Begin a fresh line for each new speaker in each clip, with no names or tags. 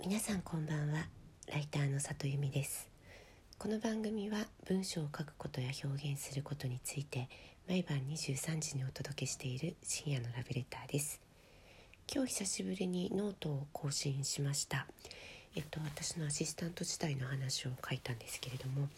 皆さんこんばんは。ライターの里由美です。この番組は文章を書くことや表現することについて毎晩23時にお届けしている深夜のラブレターです。今日久しぶりにノートを更新しました。えっと、私のアシスタント時代の話を書いたんですけれども、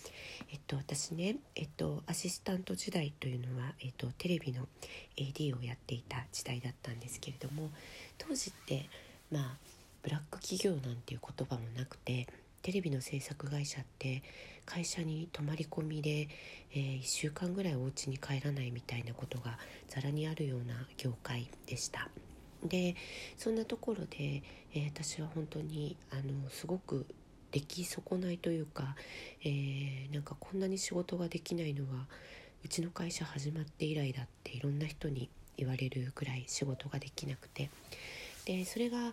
えっと、私ね、えっと、アシスタント時代というのは、えっと、テレビの AD をやっていた時代だったんですけれども当時ってまあブラック企業なんていう言葉もなくてテレビの制作会社って会社に泊まり込みで、えー、1週間ぐらいお家に帰らないみたいなことがざらにあるような業界でした。でそんなところで、えー、私は本当にあのすごく出来損ないというか、えー、なんかこんなに仕事ができないのはうちの会社始まって以来だっていろんな人に言われるぐらい仕事ができなくてでそれが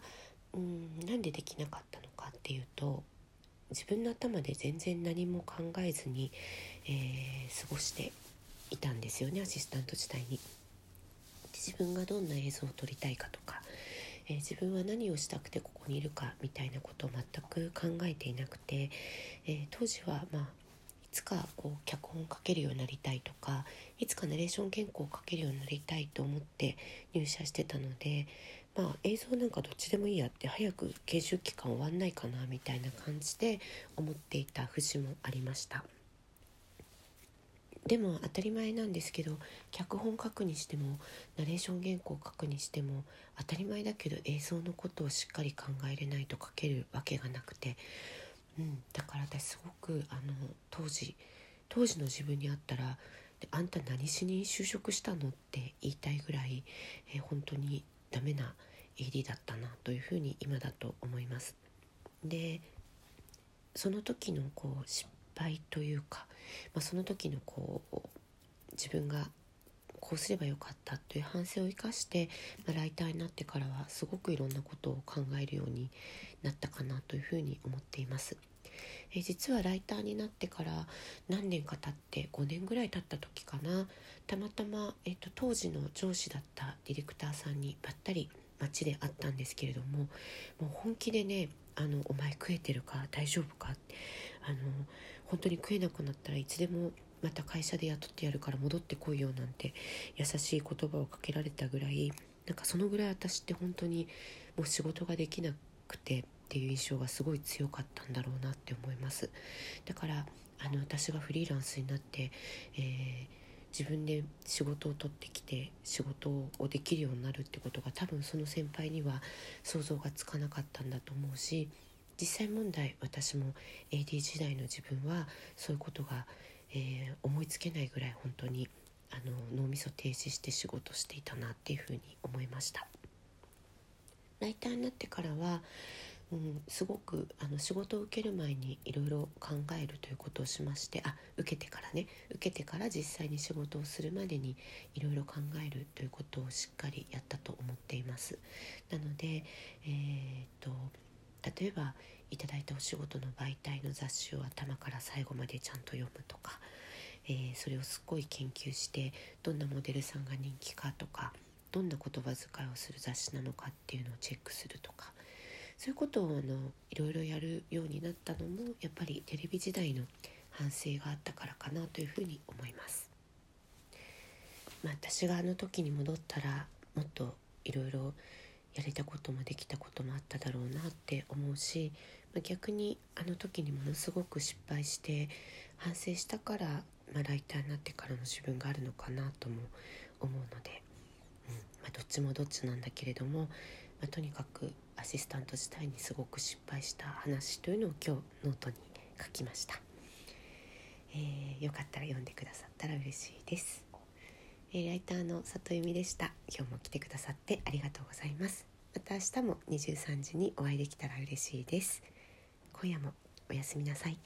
うんなんでできなかったのかっていうと自分の頭で全然何も考えずに、えー、過ごしていたんですよねアシスタント時代に。自分がどんな映像を撮りたいかとか、えー、自分は何をしたくてここにいるかみたいなことを全く考えていなくて、えー、当時はまあいつかこう脚本を書けるようになりたいとかいつかナレーション原稿を書けるようになりたいと思って入社してたのでまあ映像なんかどっちでもいいやって早く研修期間終わんないかなみたいな感じで思っていた節もありました。でも当たり前なんですけど脚本書くにしてもナレーション原稿書くにしても当たり前だけど映像のことをしっかり考えれないと書けるわけがなくて、うん、だから私すごくあの当時当時の自分に会ったら「あんた何しに就職したの?」って言いたいぐらい、えー、本当にダメな AD だったなというふうに今だと思います。でその時のこう失敗というか、まあ、その時のこう自分がこうすればよかったという反省を生かして、まあ、ライターになってからはすごくいろんなことを考えるようになったかなというふうに思っています。え実はライターになってから何年か経って5年ぐらい経った時かなたまたま、えーと、当時の上司だったディレクターさんにばったり街で会ったんですけれどももう本気でね「あのお前食えてるか大丈夫か?」ってあの本当に食えなくなったらいつでもまた会社で雇ってやるから戻ってこいよなんて優しい言葉をかけられたぐらいなんかそのぐらい私って本当にもう仕事ができなくてっていう印象がすごい強かったんだろうなって思います。だからあの私がフリーランスになって、えー、自分で仕事を取ってきて仕事をできるようになるってことが多分その先輩には想像がつかなかったんだと思うし実際問題私も AD 時代の自分はそういうことが、えー、思いつけないぐらい本当にあの脳みそ停止して仕事していたなっていうふうに思いました。ライターになってからは、うん、すごくあの仕事を受ける前にいろいろ考えるということをしましてあ受けてからね。受けてから実際に仕事をするまでにいろいろ考えるということをしっかりやったと思っています。なのでえー、っと例えばいただいたお仕事の媒体の雑誌を頭から最後までちゃんと読むとか、えー、それをすっごい研究してどんなモデルさんが人気かとかどんな言葉遣いをする雑誌なのかっていうのをチェックするとかそういうことをあのいろいろやるようになったのもやっぱりテレビ時代の反省があったからかなというふうに思います。まあ、私があの時に戻ったらもっといろいろやれたこともできたこともあっただろうなって思うし、まあ、逆にあの時にものすごく失敗して反省したから、まあ、ライターになってからの自分があるのかなとも思うので、うんまあ、どっちもどっちなんだけれども、あ、とにかくアシスタント時代にすごく失敗した話というのを今日ノートに書きました。えー、よかったら読んでくださったら嬉しいです。えライターの里由美でした今日も来てくださってありがとうございますまた明日も23時にお会いできたら嬉しいです今夜もおやすみなさい